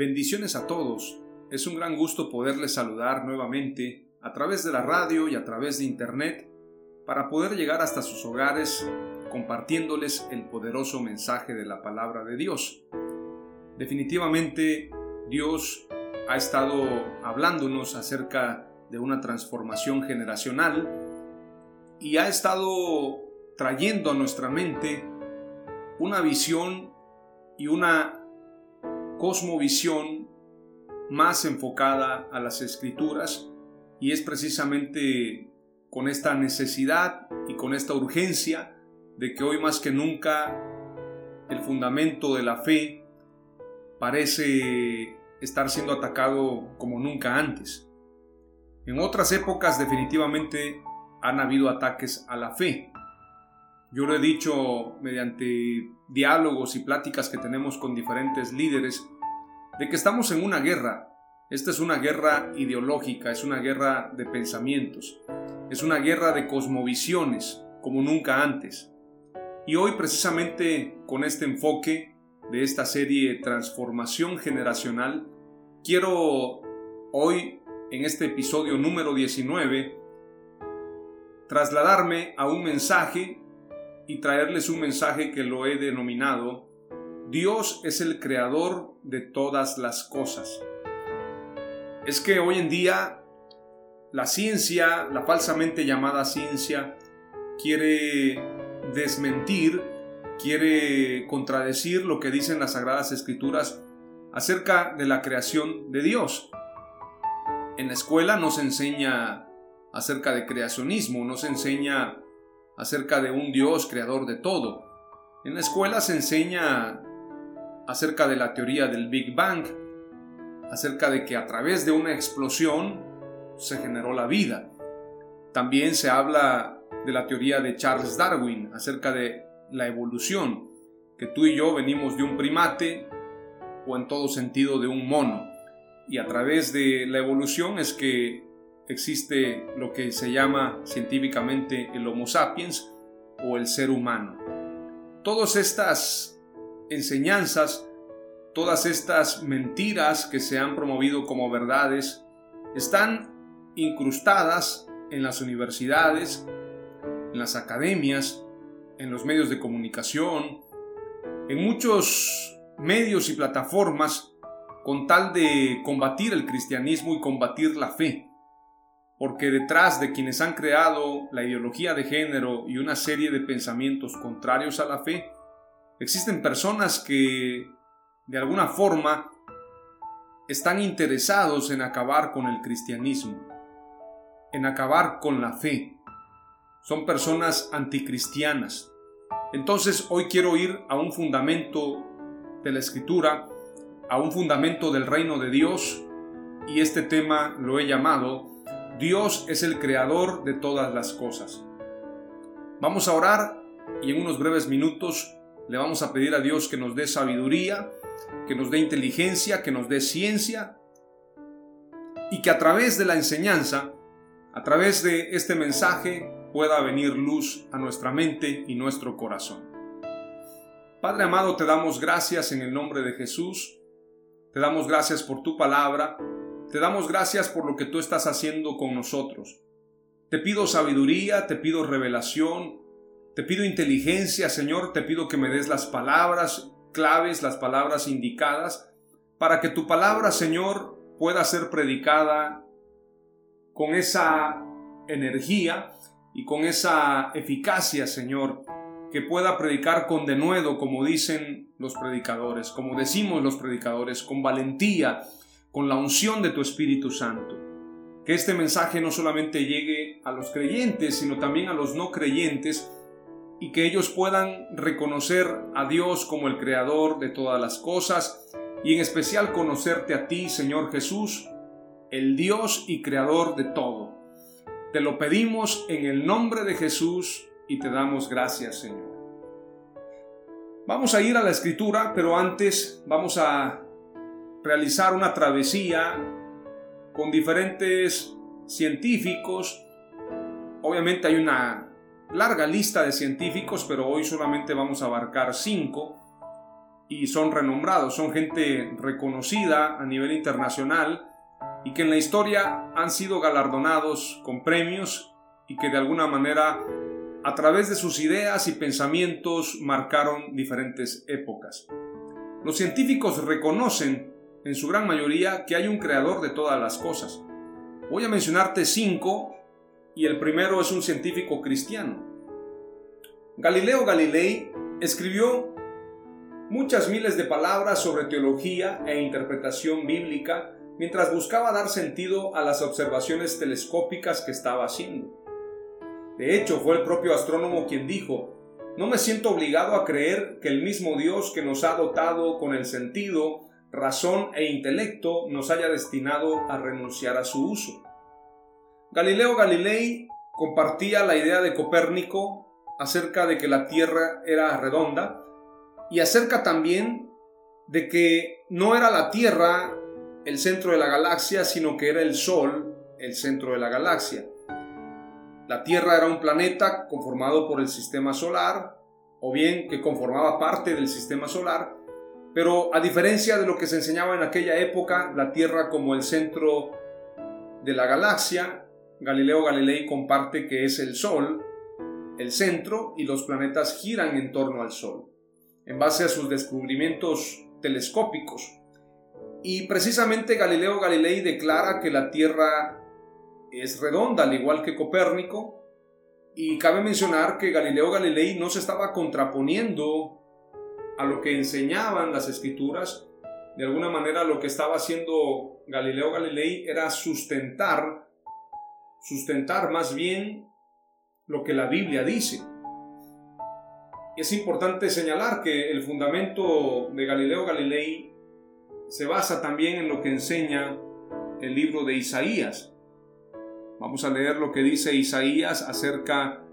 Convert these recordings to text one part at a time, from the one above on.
Bendiciones a todos. Es un gran gusto poderles saludar nuevamente a través de la radio y a través de internet para poder llegar hasta sus hogares compartiéndoles el poderoso mensaje de la palabra de Dios. Definitivamente Dios ha estado hablándonos acerca de una transformación generacional y ha estado trayendo a nuestra mente una visión y una cosmovisión más enfocada a las escrituras y es precisamente con esta necesidad y con esta urgencia de que hoy más que nunca el fundamento de la fe parece estar siendo atacado como nunca antes. En otras épocas definitivamente han habido ataques a la fe, yo lo he dicho mediante diálogos y pláticas que tenemos con diferentes líderes, de que estamos en una guerra. Esta es una guerra ideológica, es una guerra de pensamientos, es una guerra de cosmovisiones, como nunca antes. Y hoy precisamente con este enfoque de esta serie Transformación Generacional, quiero hoy, en este episodio número 19, trasladarme a un mensaje y traerles un mensaje que lo he denominado Dios es el creador de todas las cosas. Es que hoy en día la ciencia, la falsamente llamada ciencia, quiere desmentir, quiere contradecir lo que dicen las Sagradas Escrituras acerca de la creación de Dios. En la escuela no se enseña acerca de creacionismo, no se enseña acerca de un Dios creador de todo. En la escuela se enseña acerca de la teoría del Big Bang, acerca de que a través de una explosión se generó la vida. También se habla de la teoría de Charles Darwin acerca de la evolución, que tú y yo venimos de un primate o en todo sentido de un mono. Y a través de la evolución es que existe lo que se llama científicamente el Homo sapiens o el ser humano. Todas estas enseñanzas, todas estas mentiras que se han promovido como verdades, están incrustadas en las universidades, en las academias, en los medios de comunicación, en muchos medios y plataformas con tal de combatir el cristianismo y combatir la fe porque detrás de quienes han creado la ideología de género y una serie de pensamientos contrarios a la fe, existen personas que de alguna forma están interesados en acabar con el cristianismo, en acabar con la fe. Son personas anticristianas. Entonces hoy quiero ir a un fundamento de la escritura, a un fundamento del reino de Dios, y este tema lo he llamado Dios es el creador de todas las cosas. Vamos a orar y en unos breves minutos le vamos a pedir a Dios que nos dé sabiduría, que nos dé inteligencia, que nos dé ciencia y que a través de la enseñanza, a través de este mensaje, pueda venir luz a nuestra mente y nuestro corazón. Padre amado, te damos gracias en el nombre de Jesús, te damos gracias por tu palabra, te damos gracias por lo que tú estás haciendo con nosotros. Te pido sabiduría, te pido revelación, te pido inteligencia, Señor, te pido que me des las palabras claves, las palabras indicadas, para que tu palabra, Señor, pueda ser predicada con esa energía y con esa eficacia, Señor, que pueda predicar con denuedo, como dicen los predicadores, como decimos los predicadores, con valentía, con la unción de tu Espíritu Santo. Que este mensaje no solamente llegue a los creyentes, sino también a los no creyentes, y que ellos puedan reconocer a Dios como el Creador de todas las cosas, y en especial conocerte a ti, Señor Jesús, el Dios y Creador de todo. Te lo pedimos en el nombre de Jesús y te damos gracias, Señor. Vamos a ir a la escritura, pero antes vamos a realizar una travesía con diferentes científicos. Obviamente hay una larga lista de científicos, pero hoy solamente vamos a abarcar cinco y son renombrados, son gente reconocida a nivel internacional y que en la historia han sido galardonados con premios y que de alguna manera a través de sus ideas y pensamientos marcaron diferentes épocas. Los científicos reconocen en su gran mayoría que hay un creador de todas las cosas. Voy a mencionarte cinco y el primero es un científico cristiano. Galileo Galilei escribió muchas miles de palabras sobre teología e interpretación bíblica mientras buscaba dar sentido a las observaciones telescópicas que estaba haciendo. De hecho, fue el propio astrónomo quien dijo, no me siento obligado a creer que el mismo Dios que nos ha dotado con el sentido, razón e intelecto nos haya destinado a renunciar a su uso. Galileo Galilei compartía la idea de Copérnico acerca de que la Tierra era redonda y acerca también de que no era la Tierra el centro de la galaxia, sino que era el Sol el centro de la galaxia. La Tierra era un planeta conformado por el sistema solar, o bien que conformaba parte del sistema solar, pero a diferencia de lo que se enseñaba en aquella época, la Tierra como el centro de la galaxia, Galileo Galilei comparte que es el Sol el centro y los planetas giran en torno al Sol, en base a sus descubrimientos telescópicos. Y precisamente Galileo Galilei declara que la Tierra es redonda, al igual que Copérnico, y cabe mencionar que Galileo Galilei no se estaba contraponiendo a lo que enseñaban las escrituras, de alguna manera lo que estaba haciendo Galileo Galilei era sustentar, sustentar más bien lo que la Biblia dice. Es importante señalar que el fundamento de Galileo Galilei se basa también en lo que enseña el libro de Isaías. Vamos a leer lo que dice Isaías acerca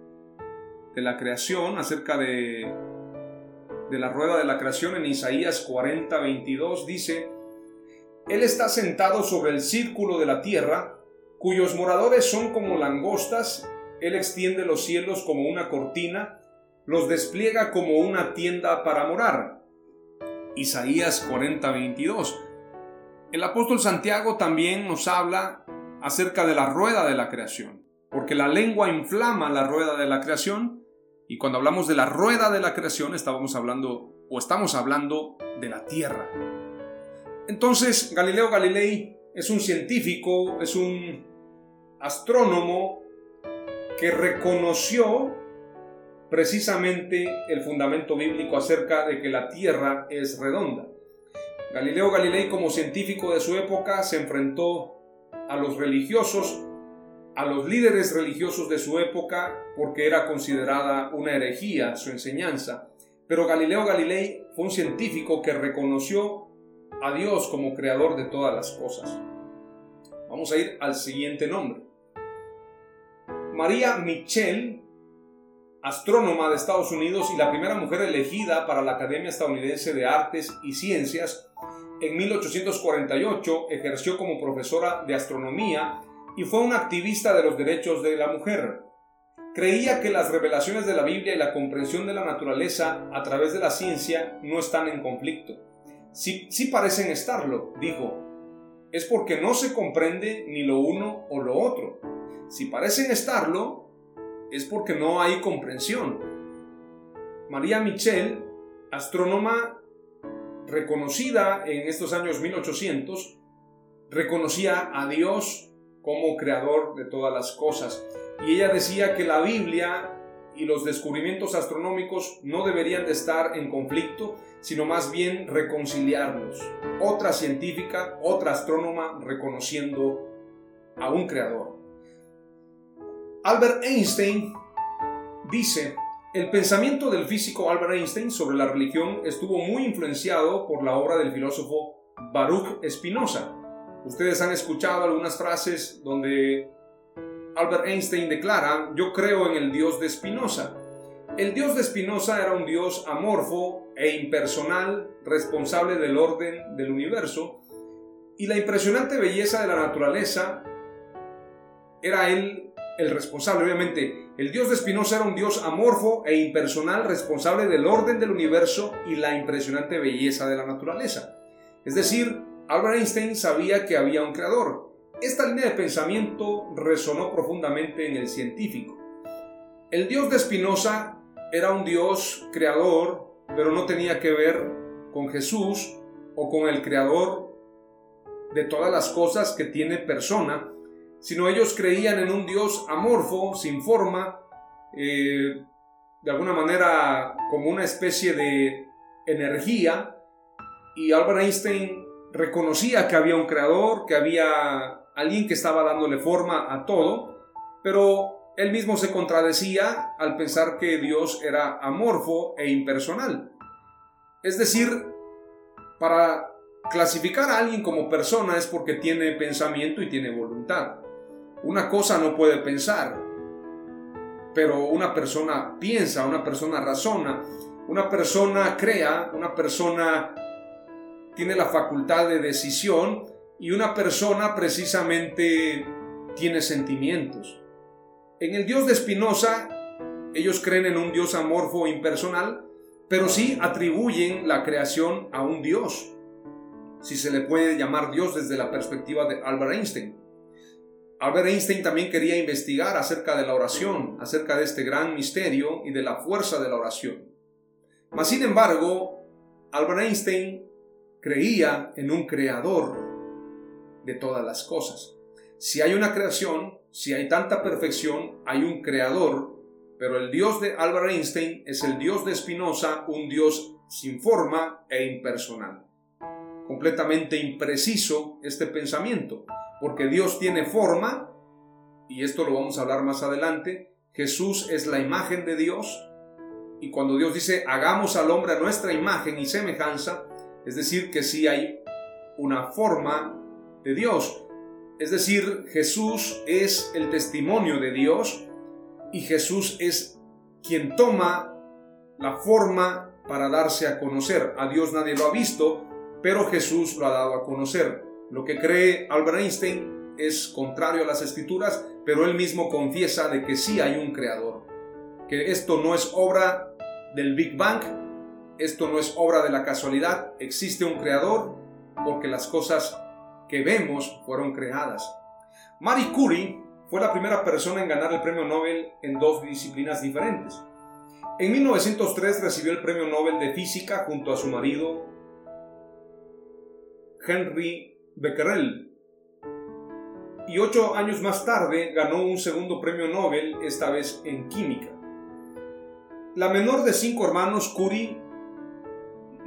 de la creación, acerca de, de la rueda de la creación en Isaías 40, 22. Dice, Él está sentado sobre el círculo de la tierra, cuyos moradores son como langostas él extiende los cielos como una cortina, los despliega como una tienda para morar. Isaías 40:22. El apóstol Santiago también nos habla acerca de la rueda de la creación, porque la lengua inflama la rueda de la creación, y cuando hablamos de la rueda de la creación estábamos hablando o estamos hablando de la tierra. Entonces, Galileo Galilei es un científico, es un astrónomo que reconoció precisamente el fundamento bíblico acerca de que la Tierra es redonda. Galileo Galilei como científico de su época se enfrentó a los religiosos, a los líderes religiosos de su época porque era considerada una herejía su enseñanza. Pero Galileo Galilei fue un científico que reconoció a Dios como creador de todas las cosas. Vamos a ir al siguiente nombre. María Mitchell, astrónoma de Estados Unidos y la primera mujer elegida para la Academia Estadounidense de Artes y Ciencias, en 1848 ejerció como profesora de astronomía y fue una activista de los derechos de la mujer. Creía que las revelaciones de la Biblia y la comprensión de la naturaleza a través de la ciencia no están en conflicto. Sí, sí parecen estarlo, dijo. Es porque no se comprende ni lo uno o lo otro si parecen estarlo, es porque no hay comprensión. María Michel, astrónoma, reconocida en estos años 1800, reconocía a Dios como creador de todas las cosas. Y ella decía que la Biblia y los descubrimientos astronómicos no deberían de estar en conflicto, sino más bien reconciliarlos. Otra científica, otra astrónoma reconociendo a un creador. Albert Einstein dice, el pensamiento del físico Albert Einstein sobre la religión estuvo muy influenciado por la obra del filósofo Baruch Spinoza. Ustedes han escuchado algunas frases donde Albert Einstein declara, yo creo en el Dios de Spinoza. El Dios de Spinoza era un Dios amorfo e impersonal, responsable del orden del universo, y la impresionante belleza de la naturaleza era él el responsable. Obviamente, el Dios de Spinoza era un Dios amorfo e impersonal, responsable del orden del universo y la impresionante belleza de la naturaleza. Es decir, Albert Einstein sabía que había un creador, esta línea de pensamiento resonó profundamente en el científico. El dios de Spinoza era un dios creador, pero no tenía que ver con Jesús o con el creador de todas las cosas que tiene persona, sino ellos creían en un dios amorfo, sin forma, eh, de alguna manera como una especie de energía, y Albert Einstein reconocía que había un creador, que había alguien que estaba dándole forma a todo, pero él mismo se contradecía al pensar que Dios era amorfo e impersonal. Es decir, para clasificar a alguien como persona es porque tiene pensamiento y tiene voluntad. Una cosa no puede pensar, pero una persona piensa, una persona razona, una persona crea, una persona tiene la facultad de decisión y una persona precisamente tiene sentimientos. En el Dios de Spinoza, ellos creen en un Dios amorfo impersonal, pero sí atribuyen la creación a un Dios, si se le puede llamar Dios desde la perspectiva de Albert Einstein. Albert Einstein también quería investigar acerca de la oración, acerca de este gran misterio y de la fuerza de la oración. Mas, sin embargo, Albert Einstein creía en un creador de todas las cosas. Si hay una creación, si hay tanta perfección, hay un creador, pero el Dios de Albert Einstein es el Dios de Spinoza, un Dios sin forma e impersonal. Completamente impreciso este pensamiento, porque Dios tiene forma, y esto lo vamos a hablar más adelante, Jesús es la imagen de Dios, y cuando Dios dice hagamos al hombre a nuestra imagen y semejanza, es decir, que si hay una forma de Dios. Es decir, Jesús es el testimonio de Dios y Jesús es quien toma la forma para darse a conocer. A Dios nadie lo ha visto, pero Jesús lo ha dado a conocer. Lo que cree Albert Einstein es contrario a las escrituras, pero él mismo confiesa de que sí hay un creador, que esto no es obra del Big Bang, esto no es obra de la casualidad, existe un creador porque las cosas que vemos fueron creadas. Marie Curie fue la primera persona en ganar el premio Nobel en dos disciplinas diferentes. En 1903 recibió el premio Nobel de Física junto a su marido Henry Becquerel. Y ocho años más tarde ganó un segundo premio Nobel, esta vez en Química. La menor de cinco hermanos, Curie,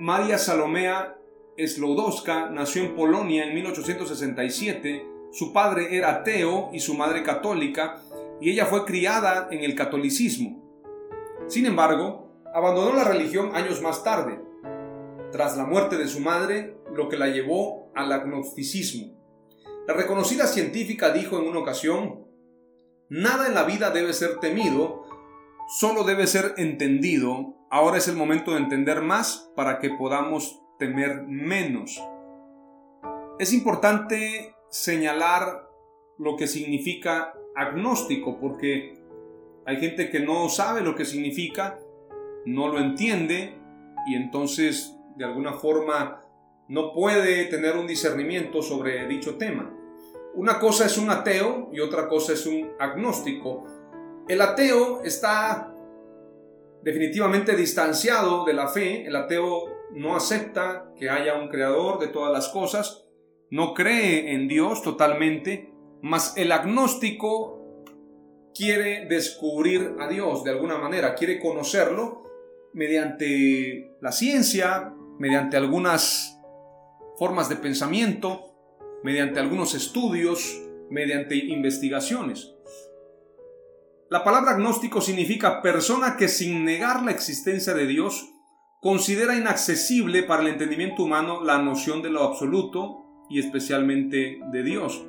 María Salomea Slodowska nació en Polonia en 1867. Su padre era ateo y su madre católica, y ella fue criada en el catolicismo. Sin embargo, abandonó la religión años más tarde, tras la muerte de su madre, lo que la llevó al agnosticismo. La reconocida científica dijo en una ocasión, Nada en la vida debe ser temido, solo debe ser entendido. Ahora es el momento de entender más para que podamos temer menos. Es importante señalar lo que significa agnóstico, porque hay gente que no sabe lo que significa, no lo entiende y entonces de alguna forma no puede tener un discernimiento sobre dicho tema. Una cosa es un ateo y otra cosa es un agnóstico. El ateo está definitivamente distanciado de la fe, el ateo no acepta que haya un creador de todas las cosas, no cree en Dios totalmente, mas el agnóstico quiere descubrir a Dios de alguna manera, quiere conocerlo mediante la ciencia, mediante algunas formas de pensamiento, mediante algunos estudios, mediante investigaciones. La palabra agnóstico significa persona que sin negar la existencia de Dios considera inaccesible para el entendimiento humano la noción de lo absoluto y especialmente de Dios.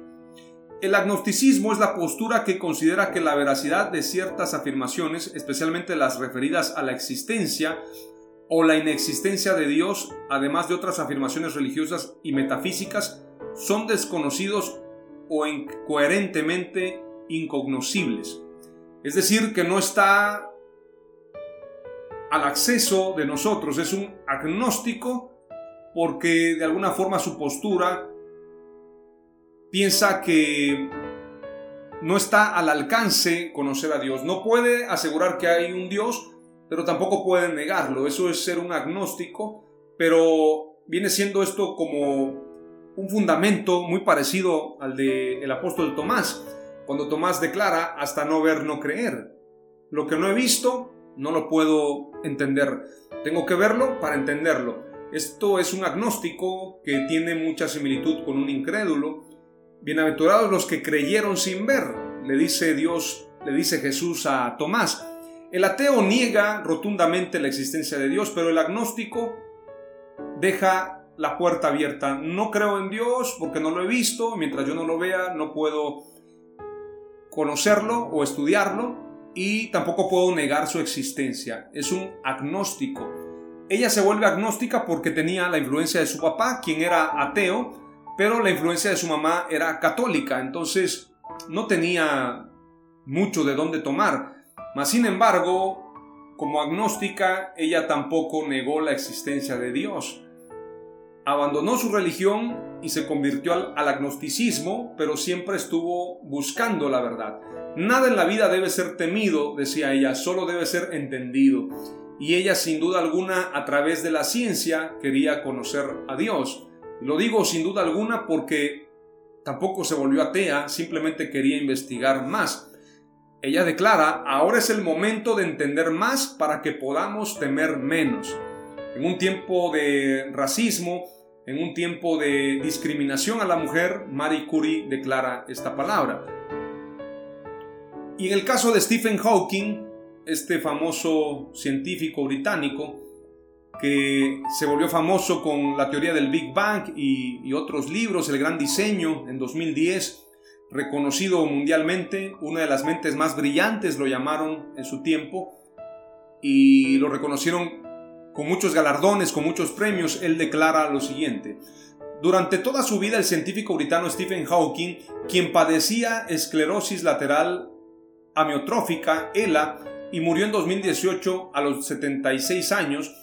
El agnosticismo es la postura que considera que la veracidad de ciertas afirmaciones, especialmente las referidas a la existencia o la inexistencia de Dios, además de otras afirmaciones religiosas y metafísicas, son desconocidos o incoherentemente incognoscibles. Es decir, que no está al acceso de nosotros, es un agnóstico porque de alguna forma su postura piensa que no está al alcance conocer a Dios. No puede asegurar que hay un Dios, pero tampoco puede negarlo. Eso es ser un agnóstico, pero viene siendo esto como un fundamento muy parecido al del el apóstol Tomás, cuando Tomás declara hasta no ver, no creer. Lo que no he visto, no lo puedo entender. Tengo que verlo para entenderlo. Esto es un agnóstico que tiene mucha similitud con un incrédulo. Bienaventurados los que creyeron sin ver, le dice Dios, le dice Jesús a Tomás. El ateo niega rotundamente la existencia de Dios, pero el agnóstico deja la puerta abierta. No creo en Dios porque no lo he visto, mientras yo no lo vea no puedo conocerlo o estudiarlo, y tampoco puedo negar su existencia. Es un agnóstico. Ella se vuelve agnóstica porque tenía la influencia de su papá, quien era ateo, pero la influencia de su mamá era católica, entonces no tenía mucho de dónde tomar. Mas sin embargo, como agnóstica, ella tampoco negó la existencia de Dios. Abandonó su religión y se convirtió al, agnosticismo, pero siempre estuvo buscando la verdad. Nada en la vida debe ser temido, decía ella, solo debe ser entendido. Y ella sin duda alguna a través de la ciencia quería conocer a Dios. Lo digo sin duda alguna porque tampoco se volvió atea, simplemente quería investigar más. Ella declara, ahora es el momento de entender más para que podamos temer menos. En un tiempo de racismo, en un tiempo de discriminación a la mujer, Marie Curie declara esta palabra. Y en el caso de Stephen Hawking, este famoso científico británico, que se volvió famoso con la teoría del Big Bang y, otros libros, El Gran Diseño, en 2010, reconocido mundialmente, una de las mentes más brillantes lo llamaron en su tiempo, y lo reconocieron con muchos galardones, con muchos premios, él declara lo siguiente. Durante toda su vida el científico británico Stephen Hawking, quien padecía esclerosis lateral amiotrófica, ELA, y murió en 2018 a los 76 años,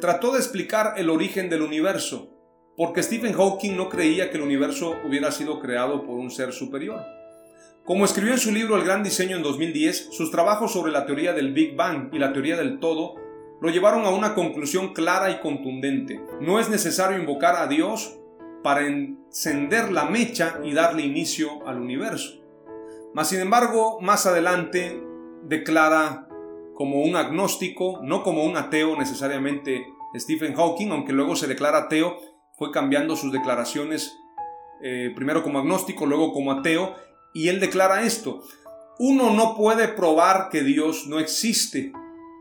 trató de explicar el origen del universo, porque Stephen Hawking no creía que el universo hubiera sido creado por un ser superior. Como escribió en su libro El Gran Diseño en 2010, sus trabajos sobre la teoría del Big Bang y la teoría del todo lo llevaron a una conclusión clara y contundente. No es necesario invocar a Dios para encender la mecha y darle inicio al universo. Mas sin embargo, más adelante declara como un agnóstico, no como un ateo necesariamente Stephen Hawking, aunque luego se declara ateo, fue cambiando sus declaraciones, eh, primero como agnóstico, luego como ateo, y él declara esto, uno no puede probar que Dios no existe,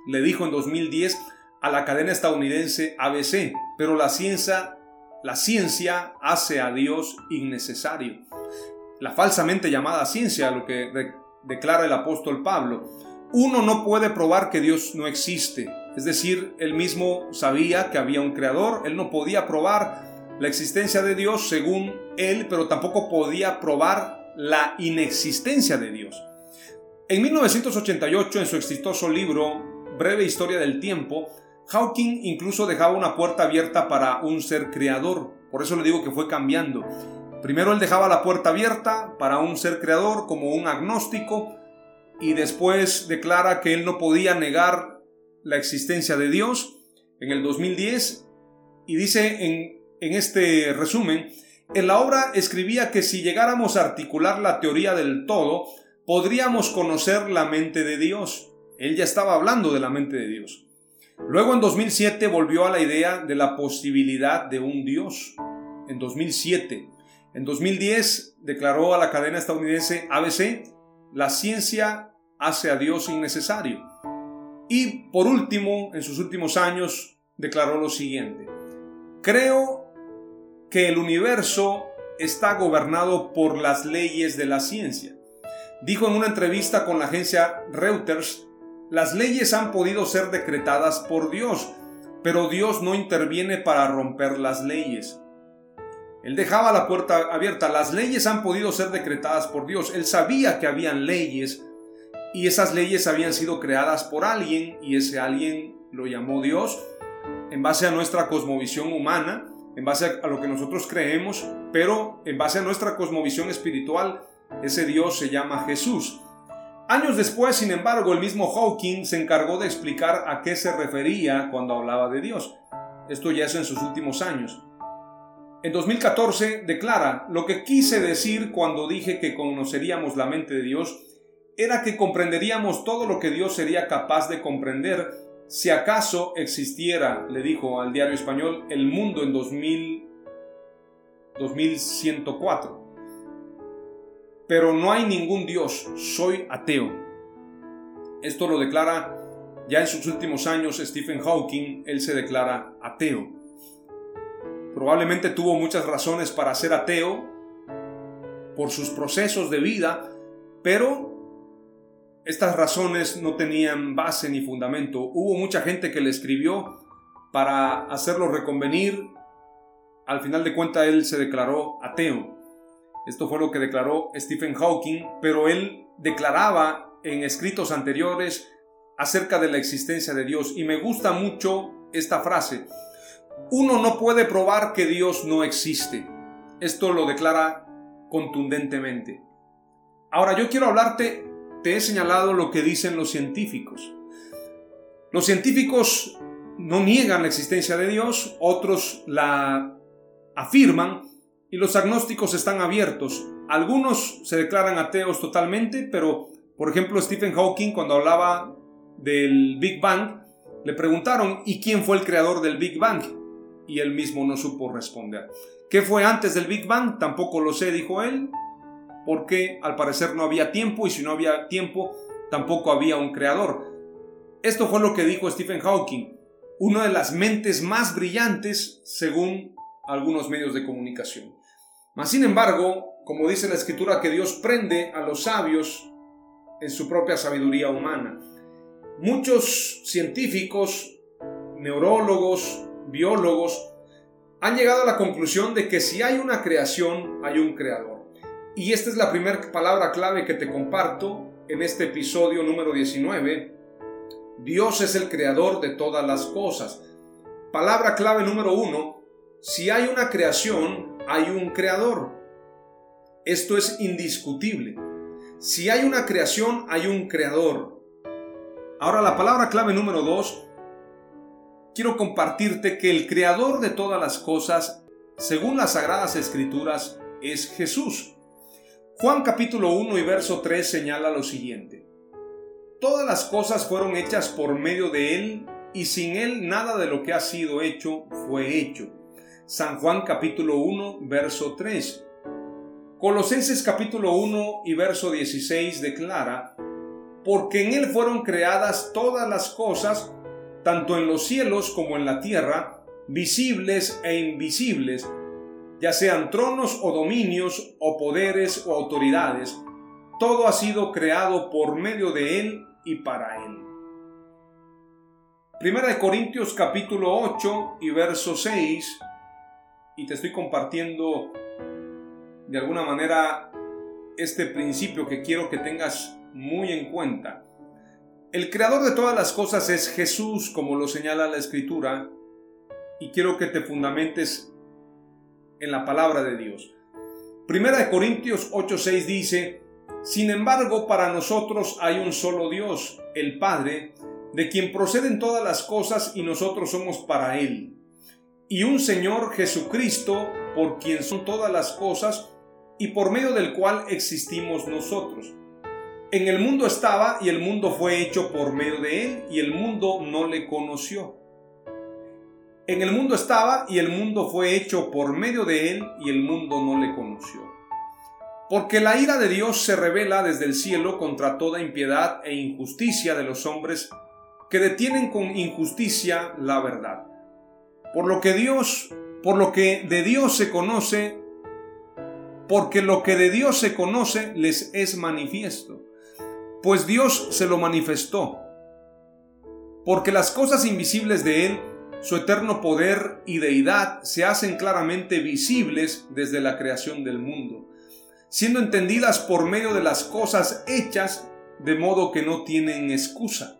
le dijo en 2010 a la cadena estadounidense ABC, pero la ciencia, la ciencia hace a Dios innecesario la falsamente llamada ciencia, lo que declara el apóstol Pablo. Uno no puede probar que Dios no existe, es decir, él mismo sabía que había un creador, él no podía probar la existencia de Dios según él, pero tampoco podía probar la inexistencia de Dios. En 1988, en su exitoso libro Breve Historia del Tiempo, Hawking incluso dejaba una puerta abierta para un ser creador, por eso le digo que fue cambiando. Primero él dejaba la puerta abierta para un ser creador como un agnóstico y después declara que él no podía negar la existencia de Dios. En el 2010 Y dice en, en este resumen, en la obra escribía que si llegáramos a articular la teoría del todo, podríamos conocer la mente de Dios. Él ya estaba hablando de la mente de Dios. Luego en 2007 volvió a la idea de la posibilidad de un Dios. En 2007. En 2010 declaró a la cadena estadounidense ABC, la ciencia hace a Dios innecesario. Y por último, en sus últimos años, declaró lo siguiente. Creo que el universo está gobernado por las leyes de la ciencia. Dijo en una entrevista con la agencia Reuters, las leyes han podido ser decretadas por Dios, pero Dios no interviene para romper las leyes. Él dejaba la puerta abierta. Las leyes han podido ser decretadas por Dios. Él sabía que habían leyes y esas leyes habían sido creadas por alguien y ese alguien lo llamó Dios en base a nuestra cosmovisión humana en base a lo que nosotros creemos, pero en base a nuestra cosmovisión espiritual, ese Dios se llama Jesús. Años después, sin embargo, el mismo Hawking se encargó de explicar a qué se refería cuando hablaba de Dios. Esto ya es en sus últimos años. En 2014 declara, lo que quise decir cuando dije que conoceríamos la mente de Dios era que comprenderíamos todo lo que Dios sería capaz de comprender si acaso existiera, le dijo al diario español, el mundo en 2000, 2104. Pero no hay ningún Dios, soy ateo. Esto lo declara ya en sus últimos años Stephen Hawking, él se declara ateo. Probablemente tuvo muchas razones para ser ateo por sus procesos de vida, pero estas razones no tenían base ni fundamento. Hubo mucha gente que le escribió para hacerlo reconvenir. Al final de cuentas él se declaró ateo. Esto fue lo que declaró Stephen Hawking, pero él declaraba en escritos anteriores acerca de la existencia de Dios. Y me gusta mucho esta frase. Uno no puede probar que Dios no existe. Esto lo declara contundentemente. Ahora yo quiero hablarte te he señalado lo que dicen los científicos. Los científicos no niegan la existencia de Dios, otros la afirman y los agnósticos están abiertos. Algunos se declaran ateos totalmente, pero por ejemplo Stephen Hawking cuando hablaba del Big Bang, le preguntaron ¿y quién fue el creador del Big Bang? Y él mismo no supo responder. ¿Qué fue antes del Big Bang? Tampoco lo sé, dijo él porque al parecer no había tiempo y si no había tiempo tampoco había un creador. Esto fue lo que dijo Stephen Hawking, una de las mentes más brillantes según algunos medios de comunicación. Mas sin embargo, como dice la escritura, que Dios prende a los sabios en su propia sabiduría humana. Muchos científicos, neurólogos, biólogos, han llegado a la conclusión de que si hay una creación, hay un creador. Y esta es la primera palabra clave que te comparto en este episodio número 19. Dios es el creador de todas las cosas. Palabra clave número uno. Si hay una creación, hay un creador. Esto es indiscutible. Si hay una creación, hay un creador. Ahora la palabra clave número dos. Quiero compartirte que el creador de todas las cosas, según las sagradas escrituras, es Jesús. Juan capítulo 1 y verso 3 señala lo siguiente. Todas las cosas fueron hechas por medio de Él y sin Él nada de lo que ha sido hecho fue hecho. San Juan capítulo 1 verso 3. Colosenses capítulo 1 y verso 16 declara, porque en Él fueron creadas todas las cosas, tanto en los cielos como en la tierra, visibles e invisibles, ya sean tronos o dominios o poderes o autoridades, todo ha sido creado por medio de Él y para Él. Primera de Corintios capítulo 8 y verso 6, y te estoy compartiendo de alguna manera este principio que quiero que tengas muy en cuenta. El creador de todas las cosas es Jesús, como lo señala la escritura, y quiero que te fundamentes en la palabra de Dios. Primera de Corintios 8:6 dice, Sin embargo, para nosotros hay un solo Dios, el Padre, de quien proceden todas las cosas y nosotros somos para Él. Y un Señor Jesucristo, por quien son todas las cosas y por medio del cual existimos nosotros. En el mundo estaba y el mundo fue hecho por medio de él y el mundo no le conoció. En el mundo estaba y el mundo fue hecho por medio de él y el mundo no le conoció. Porque la ira de Dios se revela desde el cielo contra toda impiedad e injusticia de los hombres que detienen con injusticia la verdad. Por lo que Dios, por lo que de Dios se conoce, porque lo que de Dios se conoce les es manifiesto, pues Dios se lo manifestó. Porque las cosas invisibles de Él, su eterno poder y deidad, se hacen claramente visibles desde la creación del mundo siendo entendidas por medio de las cosas hechas, de modo que no tienen excusa.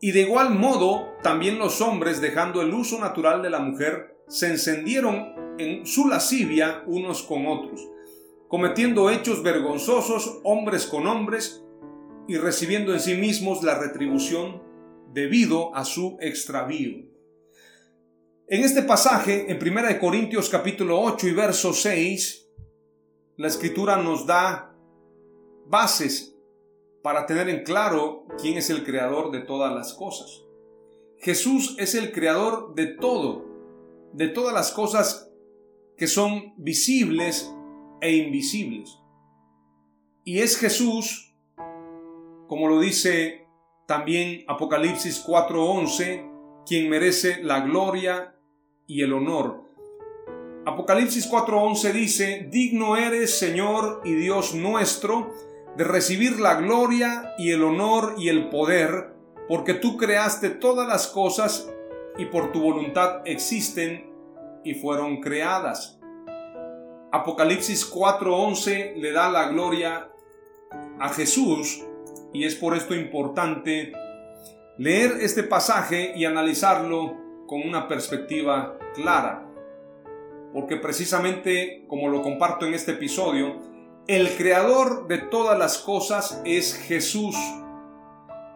Y de igual modo, también los hombres, dejando el uso natural de la mujer, se encendieron en su lascivia unos con otros, cometiendo hechos vergonzosos hombres con hombres, y recibiendo en sí mismos la retribución debido a su extravío. En este pasaje, en 1 Corintios capítulo 8 y verso 6, la escritura nos da bases para tener en claro quién es el creador de todas las cosas. Jesús es el creador de todo, de todas las cosas que son visibles e invisibles. Y es Jesús como lo dice también Apocalipsis 4:11, quien merece la gloria y el honor. Apocalipsis 4:11 dice, digno eres, Señor y Dios nuestro, de recibir la gloria y el honor y el poder, porque tú creaste todas las cosas y por tu voluntad existen y fueron creadas. Apocalipsis 4:11 le da la gloria a Jesús y es por esto importante leer este pasaje y analizarlo con una perspectiva clara. Porque precisamente, como lo comparto en este episodio, el creador de todas las cosas es Jesús.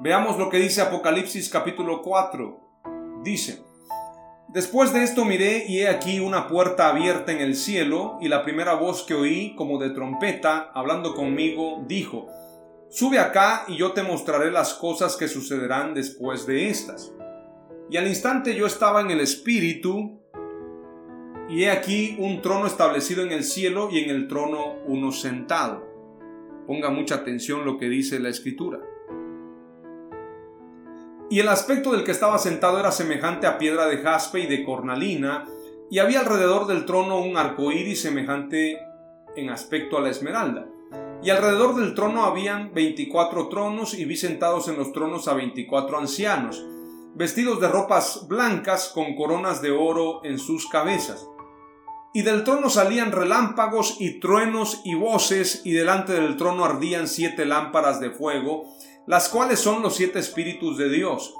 Veamos lo que dice Apocalipsis capítulo 4. Dice, Después de esto miré y he aquí una puerta abierta en el cielo, y la primera voz que oí, como de trompeta, hablando conmigo, dijo, Sube acá y yo te mostraré las cosas que sucederán después de estas. Y al instante yo estaba en el Espíritu, y he aquí un trono establecido en el cielo y en el trono uno sentado. Ponga mucha atención lo que dice la Escritura. Y el aspecto del que estaba sentado era semejante a piedra de jaspe y de cornalina, y había alrededor del trono un arco iris semejante en aspecto a la esmeralda y alrededor del trono habían veinticuatro tronos y vi sentados en los tronos a veinticuatro ancianos, vestidos de ropas blancas con coronas de oro en sus cabezas. Y del trono salían relámpagos y truenos y voces, y delante del trono ardían siete lámparas de fuego, las cuales son los siete espíritus de Dios.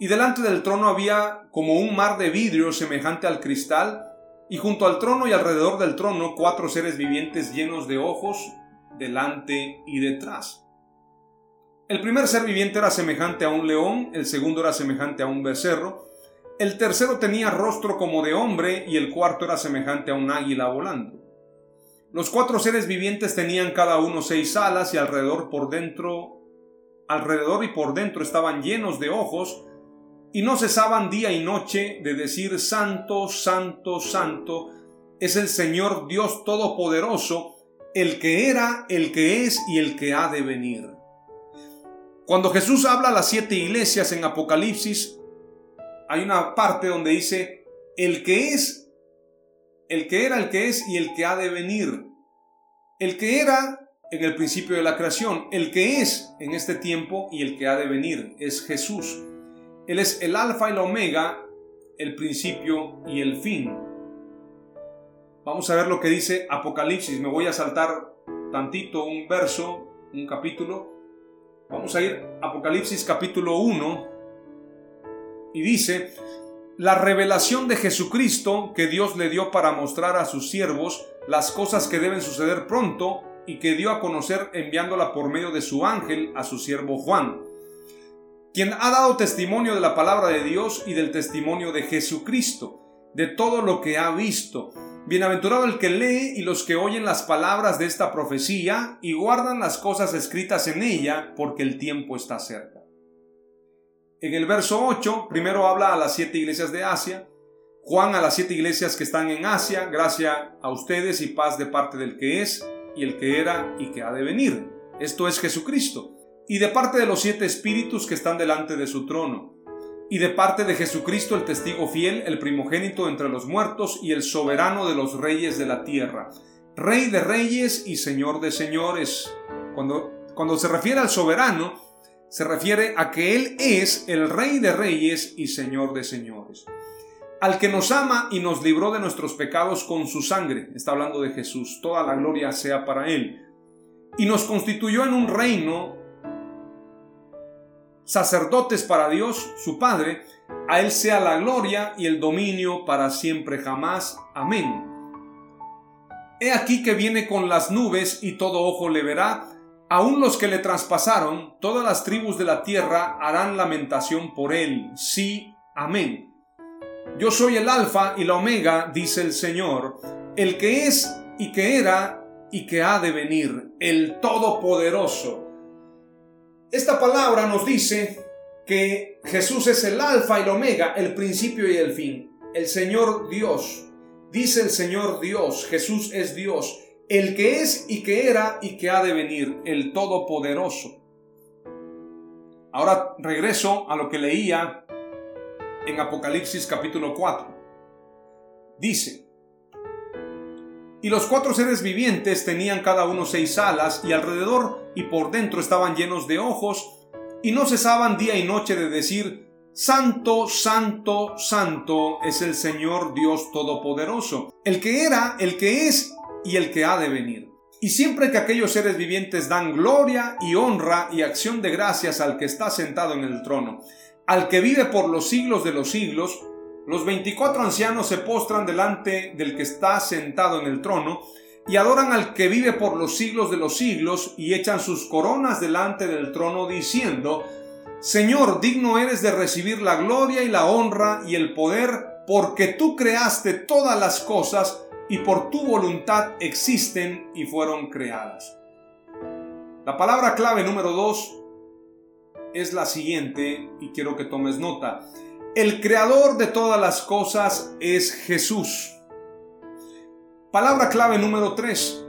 Y delante del trono había como un mar de vidrio semejante al cristal, y junto al trono y alrededor del trono cuatro seres vivientes llenos de ojos, delante y detrás. El primer ser viviente era semejante a un león, el segundo era semejante a un becerro, el tercero tenía rostro como de hombre y el cuarto era semejante a un águila volando. Los cuatro seres vivientes tenían cada uno seis alas y alrededor por dentro, alrededor y por dentro estaban llenos de ojos, y no cesaban día y noche de decir Santo, Santo, Santo, es el Señor Dios Todopoderoso, el que era, el que es y el que ha de venir. Cuando Jesús habla a las siete iglesias en Apocalipsis, hay una parte donde dice, el que es, el que era, el que es y el que ha de venir. El que era en el principio de la creación, el que es en este tiempo y el que ha de venir, es Jesús. Él es el alfa y el omega, el principio y el fin. Vamos a ver lo que dice Apocalipsis. Me voy a saltar tantito un verso, un capítulo. Vamos a ir Apocalipsis capítulo 1 y dice, la revelación de Jesucristo que Dios le dio para mostrar a sus siervos las cosas que deben suceder pronto y que dio a conocer enviándola por medio de su ángel a su siervo Juan quien ha dado testimonio de la palabra de Dios y del testimonio de Jesucristo, de todo lo que ha visto. Bienaventurado el que lee y los que oyen las palabras de esta profecía y guardan las cosas escritas en ella, porque el tiempo está cerca. En el verso 8, primero habla a las siete iglesias de Asia, Juan a las siete iglesias que están en Asia, gracia a ustedes y paz de parte del que es y el que era y que ha de venir. Esto es Jesucristo y de parte de los siete espíritus que están delante de su trono, y de parte de Jesucristo el testigo fiel, el primogénito entre los muertos y el soberano de los reyes de la tierra, rey de reyes y señor de señores. Cuando, cuando se refiere al soberano, se refiere a que Él es el rey de reyes y señor de señores. Al que nos ama y nos libró de nuestros pecados con su sangre, está hablando de Jesús, toda la gloria sea para Él, y nos constituyó en un reino sacerdotes para Dios, su Padre, a Él sea la gloria y el dominio para siempre jamás. Amén. He aquí que viene con las nubes y todo ojo le verá, aun los que le traspasaron, todas las tribus de la tierra harán lamentación por Él. Sí, amén. Yo soy el alfa y la omega, dice el Señor, el que es y que era y que ha de venir, el Todopoderoso esta palabra nos dice que Jesús es el alfa y el omega, el principio y el fin. El Señor Dios. Dice el Señor Dios, Jesús es Dios, el que es y que era y que ha de venir, el Todopoderoso. Ahora regreso a lo que leía en Apocalipsis capítulo 4. Dice, y los cuatro seres vivientes tenían cada uno seis alas y alrededor y por dentro estaban llenos de ojos y no cesaban día y noche de decir, Santo, Santo, Santo es el Señor Dios Todopoderoso, el que era, el que es y el que ha de venir. Y siempre que aquellos seres vivientes dan gloria y honra y acción de gracias al que está sentado en el trono, al que vive por los siglos de los siglos, los veinticuatro ancianos se postran delante del que está sentado en el trono y adoran al que vive por los siglos de los siglos y echan sus coronas delante del trono diciendo, Señor, digno eres de recibir la gloria y la honra y el poder, porque tú creaste todas las cosas y por tu voluntad existen y fueron creadas. La palabra clave número dos es la siguiente y quiero que tomes nota. El creador de todas las cosas es Jesús. Palabra clave número 3.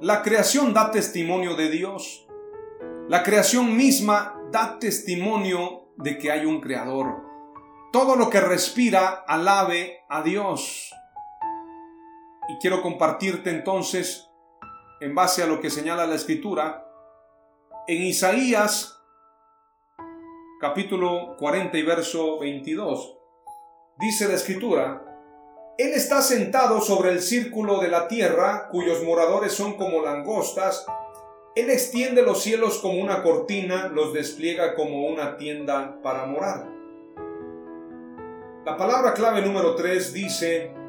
La creación da testimonio de Dios. La creación misma da testimonio de que hay un creador. Todo lo que respira alabe a Dios. Y quiero compartirte entonces, en base a lo que señala la escritura, en Isaías capítulo 40 y verso 22. Dice la escritura, Él está sentado sobre el círculo de la tierra, cuyos moradores son como langostas. Él extiende los cielos como una cortina, los despliega como una tienda para morar. La palabra clave número 3 dice,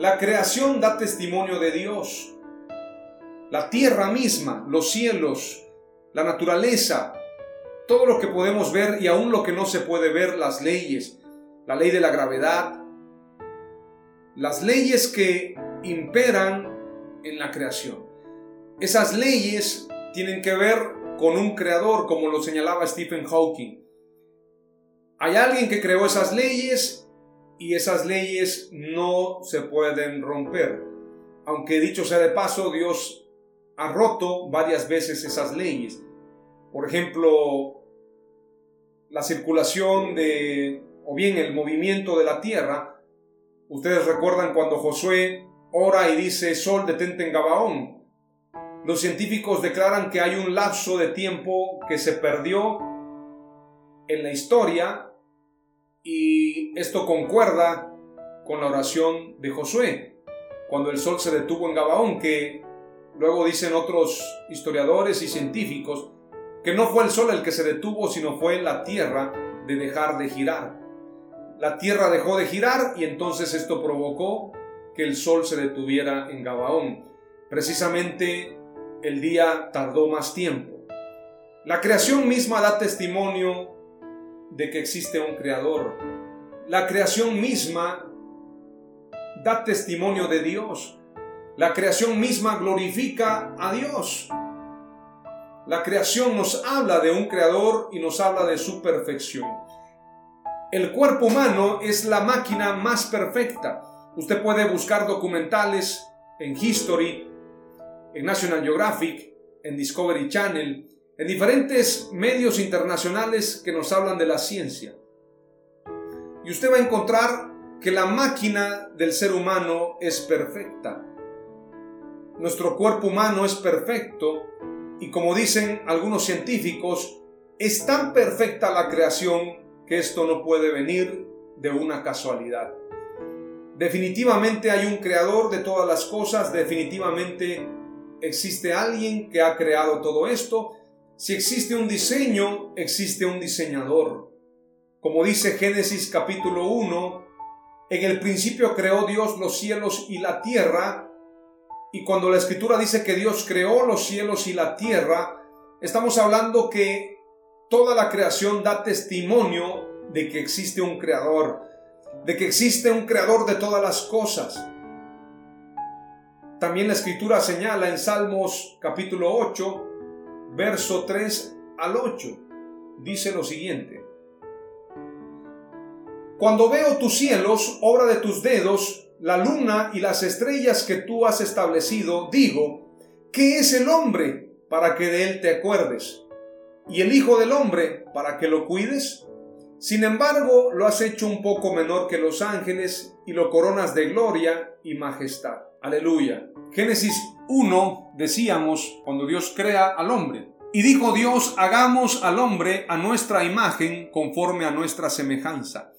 la creación da testimonio de Dios. La tierra misma, los cielos, la naturaleza, todo lo que podemos ver y aún lo que no se puede ver, las leyes, la ley de la gravedad, las leyes que imperan en la creación. Esas leyes tienen que ver con un creador, como lo señalaba Stephen Hawking. Hay alguien que creó esas leyes y esas leyes no se pueden romper. Aunque dicho sea de paso, Dios ha roto varias veces esas leyes. Por ejemplo, la circulación de, o bien el movimiento de la tierra. Ustedes recuerdan cuando Josué ora y dice, Sol, detente en Gabaón. Los científicos declaran que hay un lapso de tiempo que se perdió en la historia y esto concuerda con la oración de Josué, cuando el sol se detuvo en Gabaón, que luego dicen otros historiadores y científicos que no fue el sol el que se detuvo, sino fue la tierra de dejar de girar. La tierra dejó de girar y entonces esto provocó que el sol se detuviera en Gabaón. Precisamente el día tardó más tiempo. La creación misma da testimonio de que existe un creador. La creación misma da testimonio de Dios. La creación misma glorifica a Dios. La creación nos habla de un creador y nos habla de su perfección. El cuerpo humano es la máquina más perfecta. Usted puede buscar documentales en History, en National Geographic, en Discovery Channel, en diferentes medios internacionales que nos hablan de la ciencia. Y usted va a encontrar que la máquina del ser humano es perfecta. Nuestro cuerpo humano es perfecto y como dicen algunos científicos, es tan perfecta la creación que esto no puede venir de una casualidad. Definitivamente hay un creador de todas las cosas, definitivamente existe alguien que ha creado todo esto. Si existe un diseño, existe un diseñador. Como dice Génesis capítulo 1, en el principio creó Dios los cielos y la tierra, y cuando la escritura dice que Dios creó los cielos y la tierra, estamos hablando que toda la creación da testimonio de que existe un creador, de que existe un creador de todas las cosas. También la escritura señala en Salmos capítulo 8, verso 3 al 8, dice lo siguiente. Cuando veo tus cielos, obra de tus dedos, la luna y las estrellas que tú has establecido, digo, ¿qué es el hombre para que de él te acuerdes? ¿Y el Hijo del hombre para que lo cuides? Sin embargo, lo has hecho un poco menor que los ángeles y lo coronas de gloria y majestad. Aleluya. Génesis 1 decíamos cuando Dios crea al hombre. Y dijo Dios, hagamos al hombre a nuestra imagen conforme a nuestra semejanza,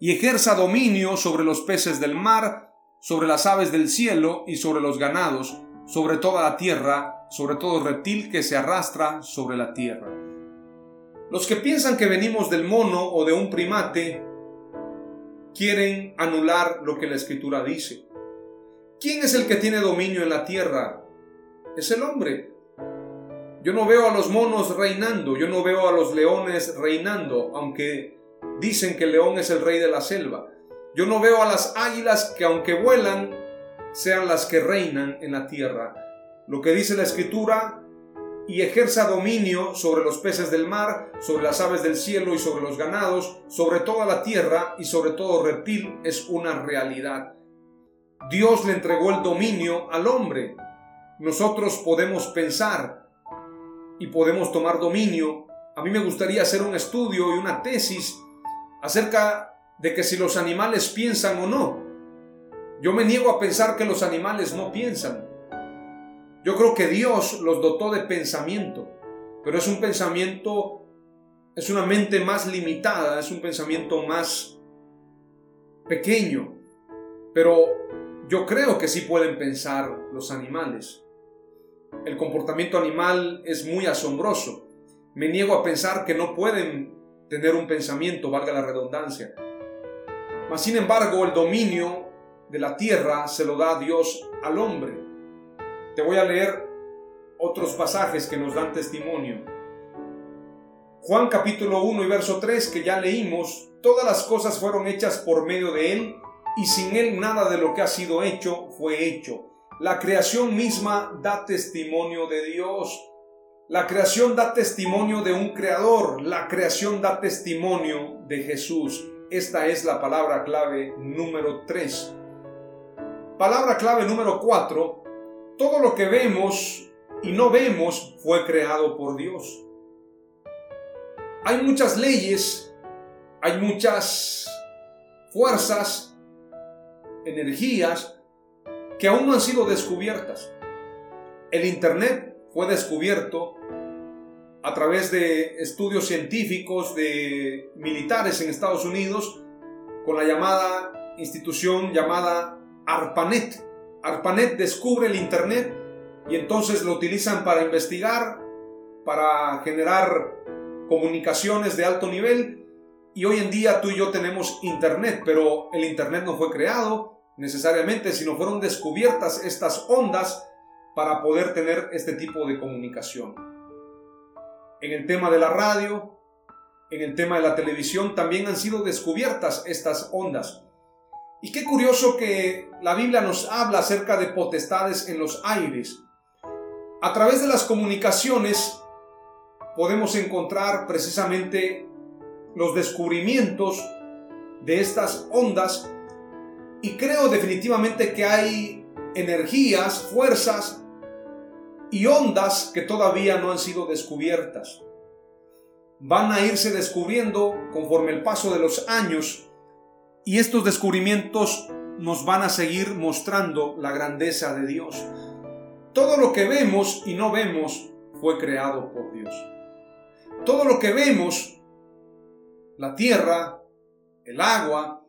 y ejerza dominio sobre los peces del mar, sobre las aves del cielo y sobre los ganados, sobre toda la tierra, sobre todo reptil que se arrastra sobre la tierra. Los que piensan que venimos del mono o de un primate quieren anular lo que la escritura dice. ¿Quién es el que tiene dominio en la tierra? Es el hombre. Yo no veo a los monos reinando, yo no veo a los leones reinando, aunque dicen que el león es el rey de la selva. Yo no veo a las águilas que aunque vuelan, sean las que reinan en la tierra. Lo que dice la escritura y ejerza dominio sobre los peces del mar, sobre las aves del cielo y sobre los ganados, sobre toda la tierra y sobre todo reptil, es una realidad. Dios le entregó el dominio al hombre. Nosotros podemos pensar y podemos tomar dominio. A mí me gustaría hacer un estudio y una tesis acerca de que si los animales piensan o no. Yo me niego a pensar que los animales no piensan. Yo creo que Dios los dotó de pensamiento, pero es un pensamiento, es una mente más limitada, es un pensamiento más pequeño, pero yo creo que sí pueden pensar los animales. El comportamiento animal es muy asombroso. Me niego a pensar que no pueden tener un pensamiento, valga la redundancia. Mas sin embargo, el dominio de la tierra se lo da Dios al hombre. Te voy a leer otros pasajes que nos dan testimonio. Juan capítulo 1 y verso 3 que ya leímos, todas las cosas fueron hechas por medio de Él y sin Él nada de lo que ha sido hecho fue hecho. La creación misma da testimonio de Dios. La creación da testimonio de un creador, la creación da testimonio de Jesús. Esta es la palabra clave número 3. Palabra clave número 4. Todo lo que vemos y no vemos fue creado por Dios. Hay muchas leyes, hay muchas fuerzas, energías que aún no han sido descubiertas. El Internet fue descubierto a través de estudios científicos de militares en Estados Unidos con la llamada institución llamada ARPANET. ARPANET descubre el Internet y entonces lo utilizan para investigar, para generar comunicaciones de alto nivel y hoy en día tú y yo tenemos Internet, pero el Internet no fue creado necesariamente, sino fueron descubiertas estas ondas para poder tener este tipo de comunicación. En el tema de la radio, en el tema de la televisión, también han sido descubiertas estas ondas. Y qué curioso que la Biblia nos habla acerca de potestades en los aires. A través de las comunicaciones podemos encontrar precisamente los descubrimientos de estas ondas y creo definitivamente que hay energías, fuerzas y ondas que todavía no han sido descubiertas. Van a irse descubriendo conforme el paso de los años y estos descubrimientos nos van a seguir mostrando la grandeza de Dios. Todo lo que vemos y no vemos fue creado por Dios. Todo lo que vemos, la tierra, el agua,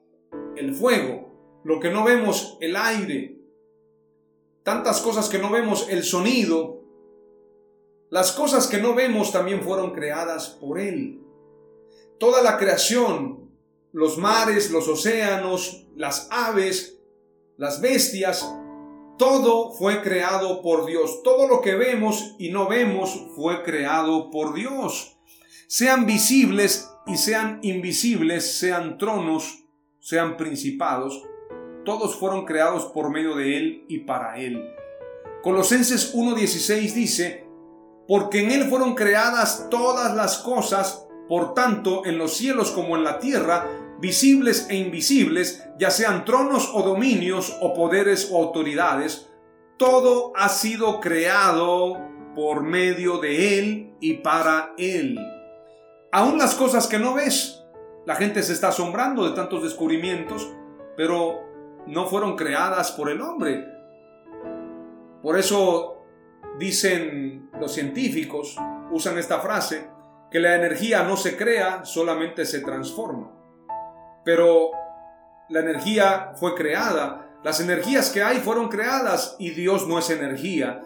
el fuego, lo que no vemos, el aire, tantas cosas que no vemos, el sonido, las cosas que no vemos también fueron creadas por Él. Toda la creación, los mares, los océanos, las aves, las bestias, todo fue creado por Dios. Todo lo que vemos y no vemos fue creado por Dios sean visibles y sean invisibles, sean tronos, sean principados, todos fueron creados por medio de Él y para Él. Colosenses 1.16 dice, porque en Él fueron creadas todas las cosas, por tanto, en los cielos como en la tierra, visibles e invisibles, ya sean tronos o dominios o poderes o autoridades, todo ha sido creado por medio de Él y para Él. Aún las cosas que no ves, la gente se está asombrando de tantos descubrimientos, pero no fueron creadas por el hombre. Por eso dicen los científicos, usan esta frase, que la energía no se crea, solamente se transforma. Pero la energía fue creada, las energías que hay fueron creadas y Dios no es energía.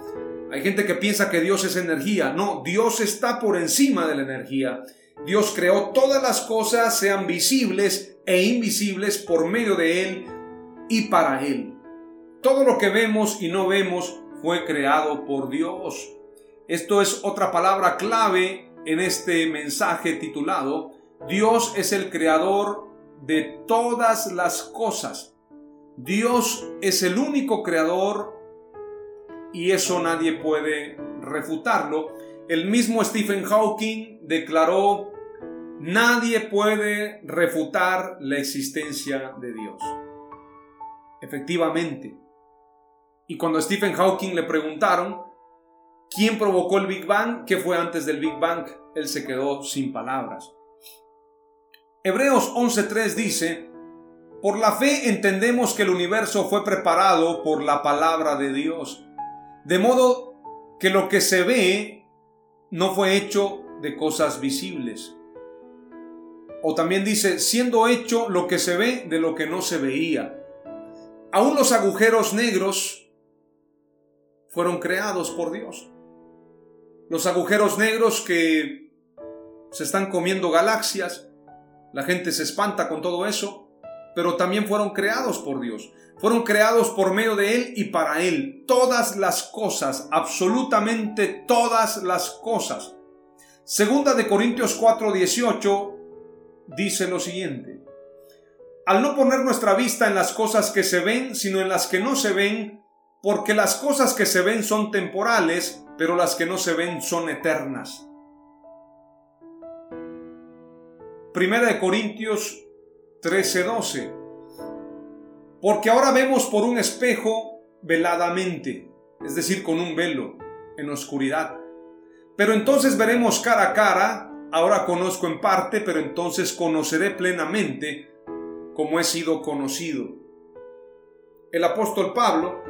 Hay gente que piensa que Dios es energía. No, Dios está por encima de la energía. Dios creó todas las cosas, sean visibles e invisibles, por medio de Él y para Él. Todo lo que vemos y no vemos fue creado por Dios. Esto es otra palabra clave en este mensaje titulado Dios es el creador de todas las cosas. Dios es el único creador y eso nadie puede refutarlo. El mismo Stephen Hawking declaró Nadie puede refutar la existencia de Dios. Efectivamente. Y cuando a Stephen Hawking le preguntaron quién provocó el Big Bang, qué fue antes del Big Bang, él se quedó sin palabras. Hebreos 11.3 dice, por la fe entendemos que el universo fue preparado por la palabra de Dios, de modo que lo que se ve no fue hecho de cosas visibles. O también dice, siendo hecho lo que se ve de lo que no se veía. Aún los agujeros negros fueron creados por Dios. Los agujeros negros que se están comiendo galaxias, la gente se espanta con todo eso, pero también fueron creados por Dios. Fueron creados por medio de Él y para Él. Todas las cosas, absolutamente todas las cosas. Segunda de Corintios 4:18 dice lo siguiente. Al no poner nuestra vista en las cosas que se ven, sino en las que no se ven, porque las cosas que se ven son temporales, pero las que no se ven son eternas. Primera de Corintios 13:12. Porque ahora vemos por un espejo veladamente, es decir, con un velo, en oscuridad. Pero entonces veremos cara a cara, ahora conozco en parte, pero entonces conoceré plenamente como he sido conocido. El apóstol Pablo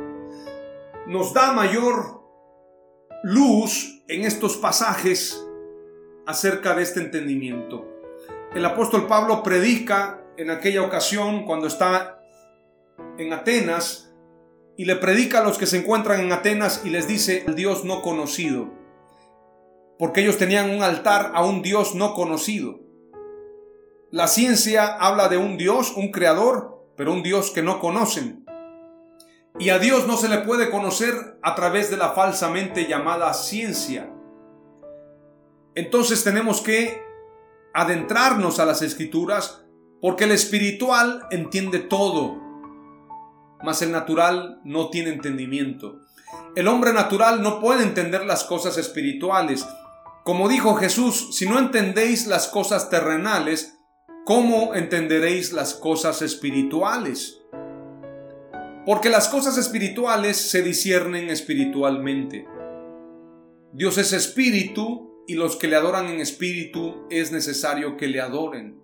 nos da mayor luz en estos pasajes acerca de este entendimiento el apóstol Pablo predica en aquella ocasión cuando está en Atenas y le predica a los que se encuentran en Atenas y les dice el Dios no conocido, porque ellos tenían un altar a un Dios no conocido. La ciencia habla de un Dios, un creador, pero un Dios que no conocen. Y a Dios no se le puede conocer a través de la falsamente llamada ciencia. Entonces tenemos que adentrarnos a las escrituras porque el espiritual entiende todo, mas el natural no tiene entendimiento. El hombre natural no puede entender las cosas espirituales. Como dijo Jesús, si no entendéis las cosas terrenales, ¿cómo entenderéis las cosas espirituales? Porque las cosas espirituales se disciernen espiritualmente. Dios es espíritu y los que le adoran en espíritu es necesario que le adoren.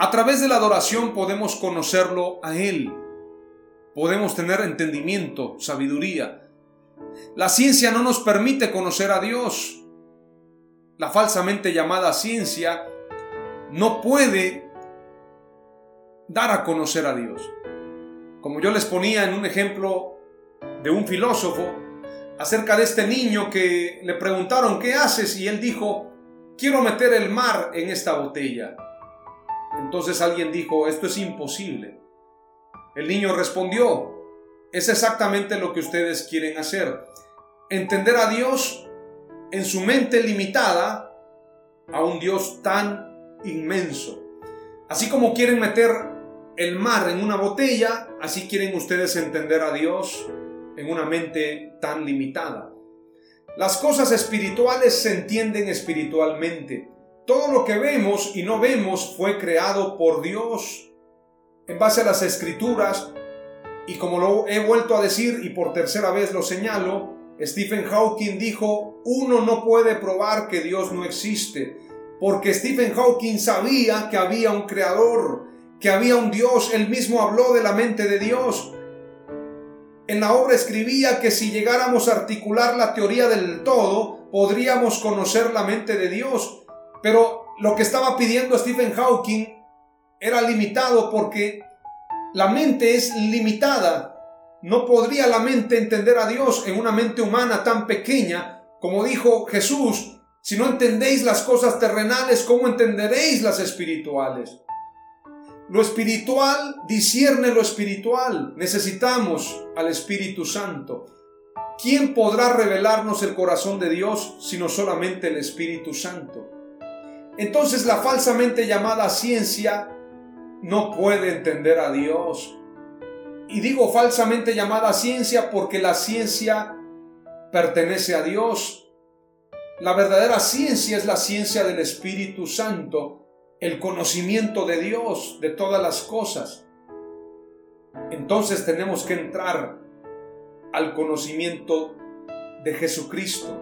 A través de la adoración podemos conocerlo a Él. Podemos tener entendimiento, sabiduría. La ciencia no nos permite conocer a Dios. La falsamente llamada ciencia no puede dar a conocer a Dios. Como yo les ponía en un ejemplo de un filósofo, acerca de este niño que le preguntaron, ¿qué haces? Y él dijo, quiero meter el mar en esta botella. Entonces alguien dijo, esto es imposible. El niño respondió, es exactamente lo que ustedes quieren hacer. Entender a Dios en su mente limitada a un Dios tan inmenso. Así como quieren meter el mar en una botella, así quieren ustedes entender a Dios en una mente tan limitada. Las cosas espirituales se entienden espiritualmente. Todo lo que vemos y no vemos fue creado por Dios en base a las escrituras y como lo he vuelto a decir y por tercera vez lo señalo, Stephen Hawking dijo, uno no puede probar que Dios no existe, porque Stephen Hawking sabía que había un creador, que había un Dios, él mismo habló de la mente de Dios, en la obra escribía que si llegáramos a articular la teoría del todo, podríamos conocer la mente de Dios. Pero lo que estaba pidiendo Stephen Hawking era limitado porque la mente es limitada. No podría la mente entender a Dios en una mente humana tan pequeña como dijo Jesús. Si no entendéis las cosas terrenales, ¿cómo entenderéis las espirituales? Lo espiritual discierne lo espiritual. Necesitamos al Espíritu Santo. ¿Quién podrá revelarnos el corazón de Dios sino solamente el Espíritu Santo? Entonces la falsamente llamada ciencia no puede entender a Dios. Y digo falsamente llamada ciencia porque la ciencia pertenece a Dios. La verdadera ciencia es la ciencia del Espíritu Santo el conocimiento de Dios, de todas las cosas. Entonces tenemos que entrar al conocimiento de Jesucristo,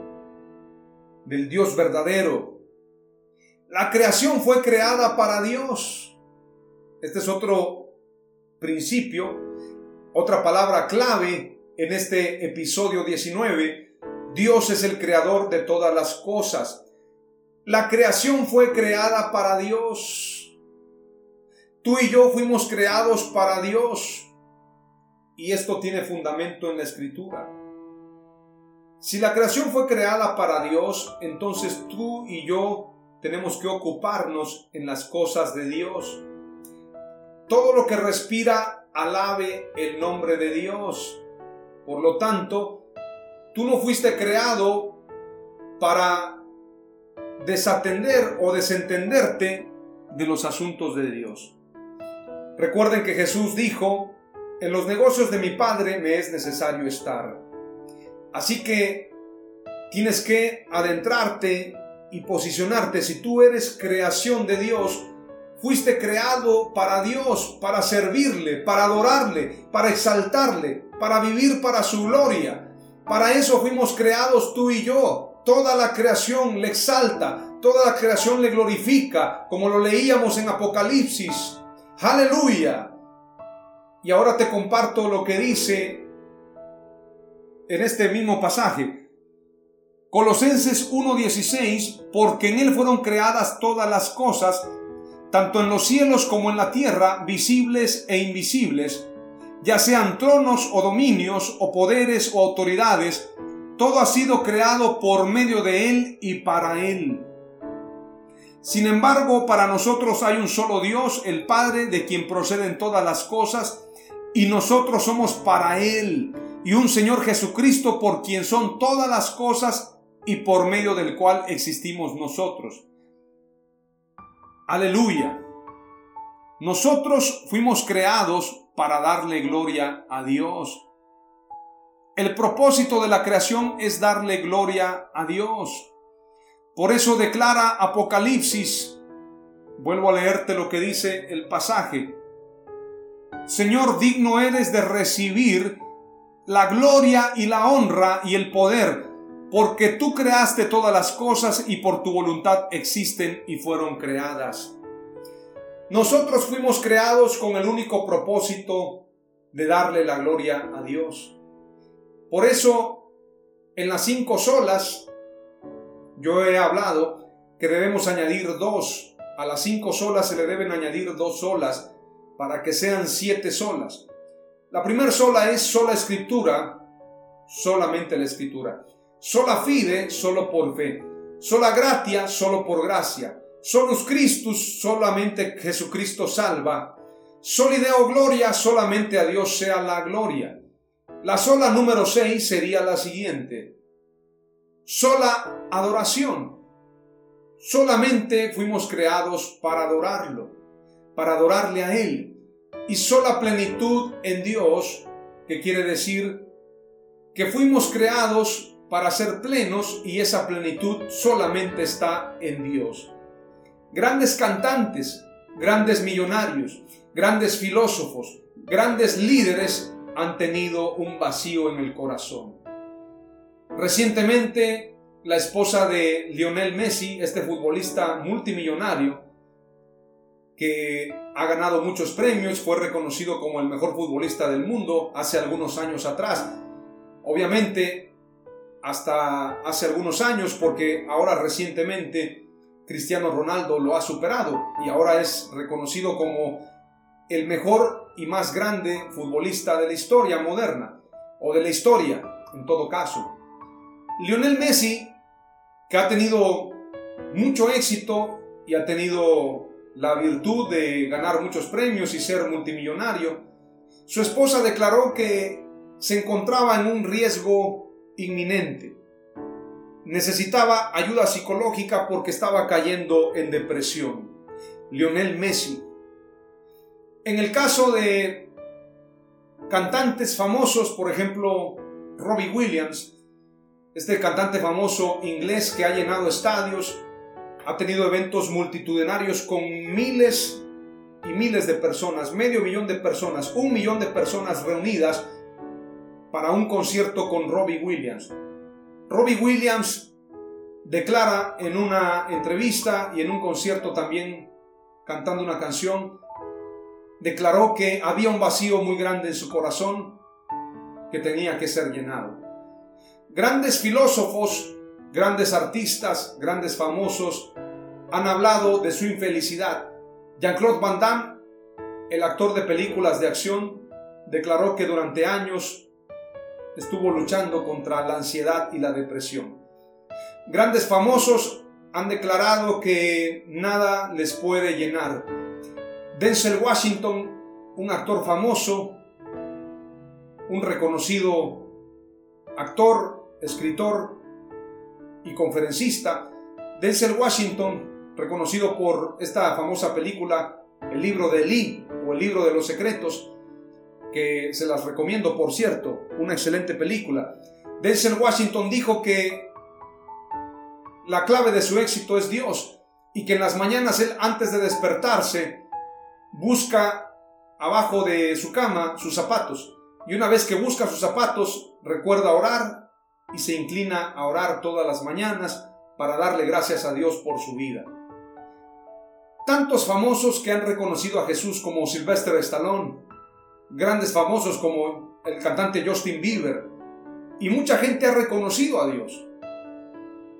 del Dios verdadero. La creación fue creada para Dios. Este es otro principio, otra palabra clave en este episodio 19. Dios es el creador de todas las cosas. La creación fue creada para Dios. Tú y yo fuimos creados para Dios. Y esto tiene fundamento en la escritura. Si la creación fue creada para Dios, entonces tú y yo tenemos que ocuparnos en las cosas de Dios. Todo lo que respira alabe el nombre de Dios. Por lo tanto, tú no fuiste creado para desatender o desentenderte de los asuntos de Dios. Recuerden que Jesús dijo, en los negocios de mi Padre me es necesario estar. Así que tienes que adentrarte y posicionarte. Si tú eres creación de Dios, fuiste creado para Dios, para servirle, para adorarle, para exaltarle, para vivir para su gloria. Para eso fuimos creados tú y yo. Toda la creación le exalta, toda la creación le glorifica, como lo leíamos en Apocalipsis. Aleluya. Y ahora te comparto lo que dice en este mismo pasaje. Colosenses 1:16, porque en Él fueron creadas todas las cosas, tanto en los cielos como en la tierra, visibles e invisibles, ya sean tronos o dominios o poderes o autoridades, todo ha sido creado por medio de Él y para Él. Sin embargo, para nosotros hay un solo Dios, el Padre, de quien proceden todas las cosas, y nosotros somos para Él, y un Señor Jesucristo por quien son todas las cosas y por medio del cual existimos nosotros. Aleluya. Nosotros fuimos creados para darle gloria a Dios. El propósito de la creación es darle gloria a Dios. Por eso declara Apocalipsis, vuelvo a leerte lo que dice el pasaje, Señor, digno eres de recibir la gloria y la honra y el poder, porque tú creaste todas las cosas y por tu voluntad existen y fueron creadas. Nosotros fuimos creados con el único propósito de darle la gloria a Dios. Por eso, en las cinco solas, yo he hablado que debemos añadir dos. A las cinco solas se le deben añadir dos solas para que sean siete solas. La primera sola es sola escritura, solamente la escritura. Sola fide, solo por fe. Sola gratia, solo por gracia. Solus Christus, solamente Jesucristo salva. Solideo gloria, solamente a Dios sea la gloria. La sola número 6 sería la siguiente. Sola adoración. Solamente fuimos creados para adorarlo, para adorarle a Él. Y sola plenitud en Dios, que quiere decir que fuimos creados para ser plenos y esa plenitud solamente está en Dios. Grandes cantantes, grandes millonarios, grandes filósofos, grandes líderes han tenido un vacío en el corazón. Recientemente, la esposa de Lionel Messi, este futbolista multimillonario, que ha ganado muchos premios, fue reconocido como el mejor futbolista del mundo hace algunos años atrás. Obviamente, hasta hace algunos años porque ahora recientemente Cristiano Ronaldo lo ha superado y ahora es reconocido como el mejor y más grande futbolista de la historia moderna o de la historia en todo caso. Lionel Messi, que ha tenido mucho éxito y ha tenido la virtud de ganar muchos premios y ser multimillonario, su esposa declaró que se encontraba en un riesgo inminente. Necesitaba ayuda psicológica porque estaba cayendo en depresión. Lionel Messi. En el caso de cantantes famosos, por ejemplo, Robbie Williams, este cantante famoso inglés que ha llenado estadios, ha tenido eventos multitudinarios con miles y miles de personas, medio millón de personas, un millón de personas reunidas para un concierto con Robbie Williams. Robbie Williams declara en una entrevista y en un concierto también cantando una canción, declaró que había un vacío muy grande en su corazón que tenía que ser llenado. Grandes filósofos, grandes artistas, grandes famosos han hablado de su infelicidad. Jean-Claude Van Damme, el actor de películas de acción, declaró que durante años estuvo luchando contra la ansiedad y la depresión. Grandes famosos han declarado que nada les puede llenar. Denzel Washington, un actor famoso, un reconocido actor, escritor y conferencista, Denzel Washington, reconocido por esta famosa película El libro de Lee o El libro de los secretos, que se las recomiendo, por cierto, una excelente película. Denzel Washington dijo que la clave de su éxito es Dios y que en las mañanas él antes de despertarse busca abajo de su cama sus zapatos y una vez que busca sus zapatos recuerda orar y se inclina a orar todas las mañanas para darle gracias a Dios por su vida. Tantos famosos que han reconocido a Jesús como Sylvester Stallone, grandes famosos como el cantante Justin Bieber, y mucha gente ha reconocido a Dios.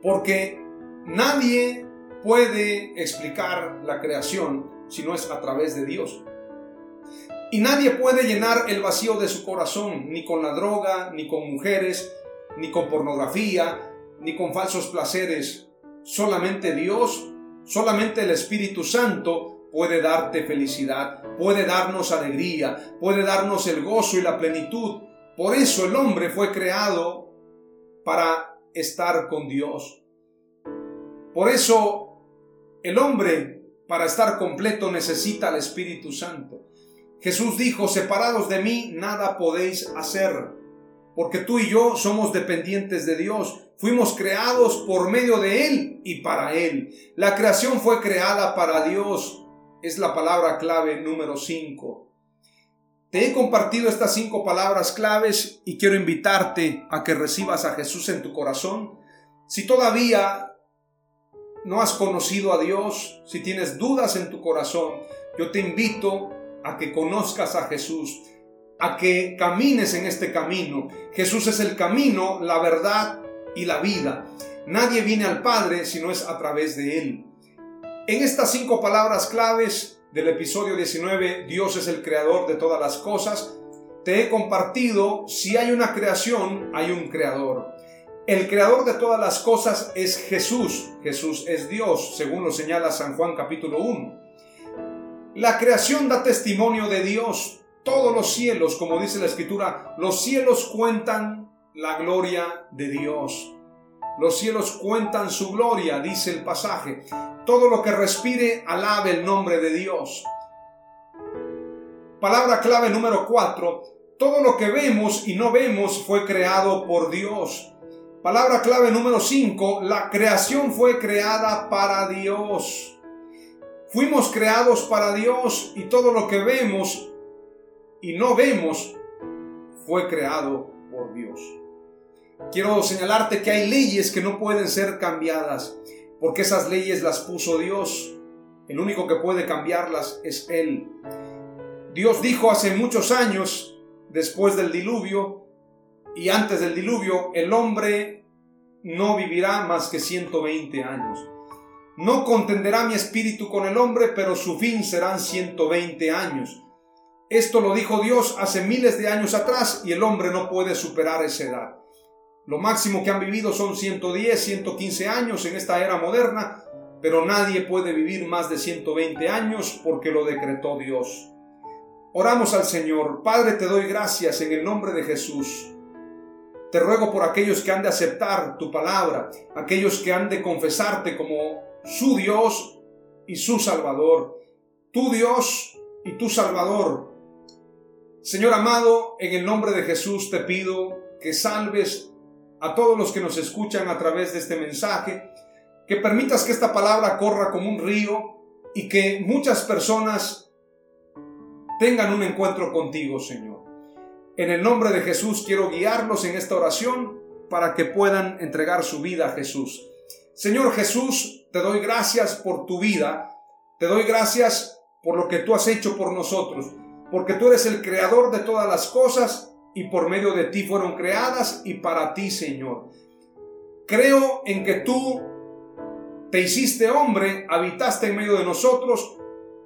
Porque nadie puede explicar la creación si no es a través de Dios. Y nadie puede llenar el vacío de su corazón, ni con la droga, ni con mujeres, ni con pornografía, ni con falsos placeres. Solamente Dios, solamente el Espíritu Santo puede darte felicidad, puede darnos alegría, puede darnos el gozo y la plenitud. Por eso el hombre fue creado para estar con Dios. Por eso el hombre, para estar completo, necesita al Espíritu Santo. Jesús dijo, separados de mí, nada podéis hacer porque tú y yo somos dependientes de Dios. Fuimos creados por medio de Él y para Él. La creación fue creada para Dios. Es la palabra clave número 5. Te he compartido estas cinco palabras claves y quiero invitarte a que recibas a Jesús en tu corazón. Si todavía no has conocido a Dios, si tienes dudas en tu corazón, yo te invito a que conozcas a Jesús a que camines en este camino. Jesús es el camino, la verdad y la vida. Nadie viene al Padre si no es a través de Él. En estas cinco palabras claves del episodio 19, Dios es el creador de todas las cosas, te he compartido, si hay una creación, hay un creador. El creador de todas las cosas es Jesús. Jesús es Dios, según lo señala San Juan capítulo 1. La creación da testimonio de Dios, todos los cielos, como dice la escritura, los cielos cuentan la gloria de Dios. Los cielos cuentan su gloria, dice el pasaje. Todo lo que respire alabe el nombre de Dios. Palabra clave número 4. Todo lo que vemos y no vemos fue creado por Dios. Palabra clave número 5. La creación fue creada para Dios. Fuimos creados para Dios y todo lo que vemos y no vemos fue creado por Dios. Quiero señalarte que hay leyes que no pueden ser cambiadas, porque esas leyes las puso Dios. El único que puede cambiarlas es Él. Dios dijo hace muchos años, después del diluvio y antes del diluvio, el hombre no vivirá más que 120 años. No contenderá mi espíritu con el hombre, pero su fin serán 120 años. Esto lo dijo Dios hace miles de años atrás y el hombre no puede superar esa edad. Lo máximo que han vivido son 110, 115 años en esta era moderna, pero nadie puede vivir más de 120 años porque lo decretó Dios. Oramos al Señor. Padre, te doy gracias en el nombre de Jesús. Te ruego por aquellos que han de aceptar tu palabra, aquellos que han de confesarte como su Dios y su Salvador. Tu Dios y tu Salvador, Señor amado, en el nombre de Jesús te pido que salves a todos los que nos escuchan a través de este mensaje, que permitas que esta palabra corra como un río y que muchas personas tengan un encuentro contigo, Señor. En el nombre de Jesús quiero guiarlos en esta oración para que puedan entregar su vida a Jesús. Señor Jesús, te doy gracias por tu vida, te doy gracias por lo que tú has hecho por nosotros porque tú eres el creador de todas las cosas y por medio de ti fueron creadas y para ti, Señor. Creo en que tú te hiciste hombre, habitaste en medio de nosotros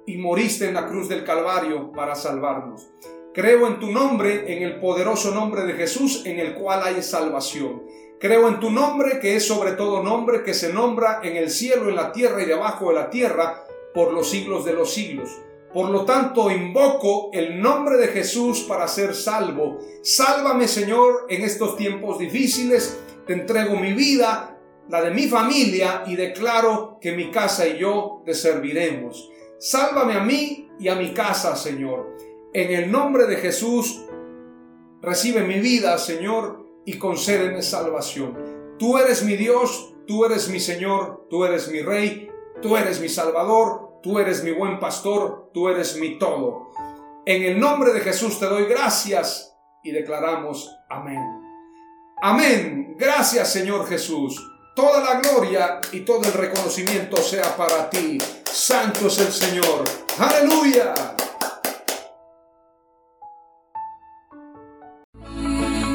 y moriste en la cruz del Calvario para salvarnos. Creo en tu nombre, en el poderoso nombre de Jesús, en el cual hay salvación. Creo en tu nombre, que es sobre todo nombre que se nombra en el cielo, en la tierra y debajo de la tierra, por los siglos de los siglos. Por lo tanto, invoco el nombre de Jesús para ser salvo. Sálvame, Señor, en estos tiempos difíciles. Te entrego mi vida, la de mi familia, y declaro que mi casa y yo te serviremos. Sálvame a mí y a mi casa, Señor. En el nombre de Jesús, recibe mi vida, Señor, y concédeme salvación. Tú eres mi Dios, tú eres mi Señor, tú eres mi Rey, tú eres mi Salvador, tú eres mi buen pastor, tú eres mi todo. En el nombre de Jesús te doy gracias y declaramos amén. Amén. Gracias Señor Jesús. Toda la gloria y todo el reconocimiento sea para ti. Santo es el Señor. Aleluya.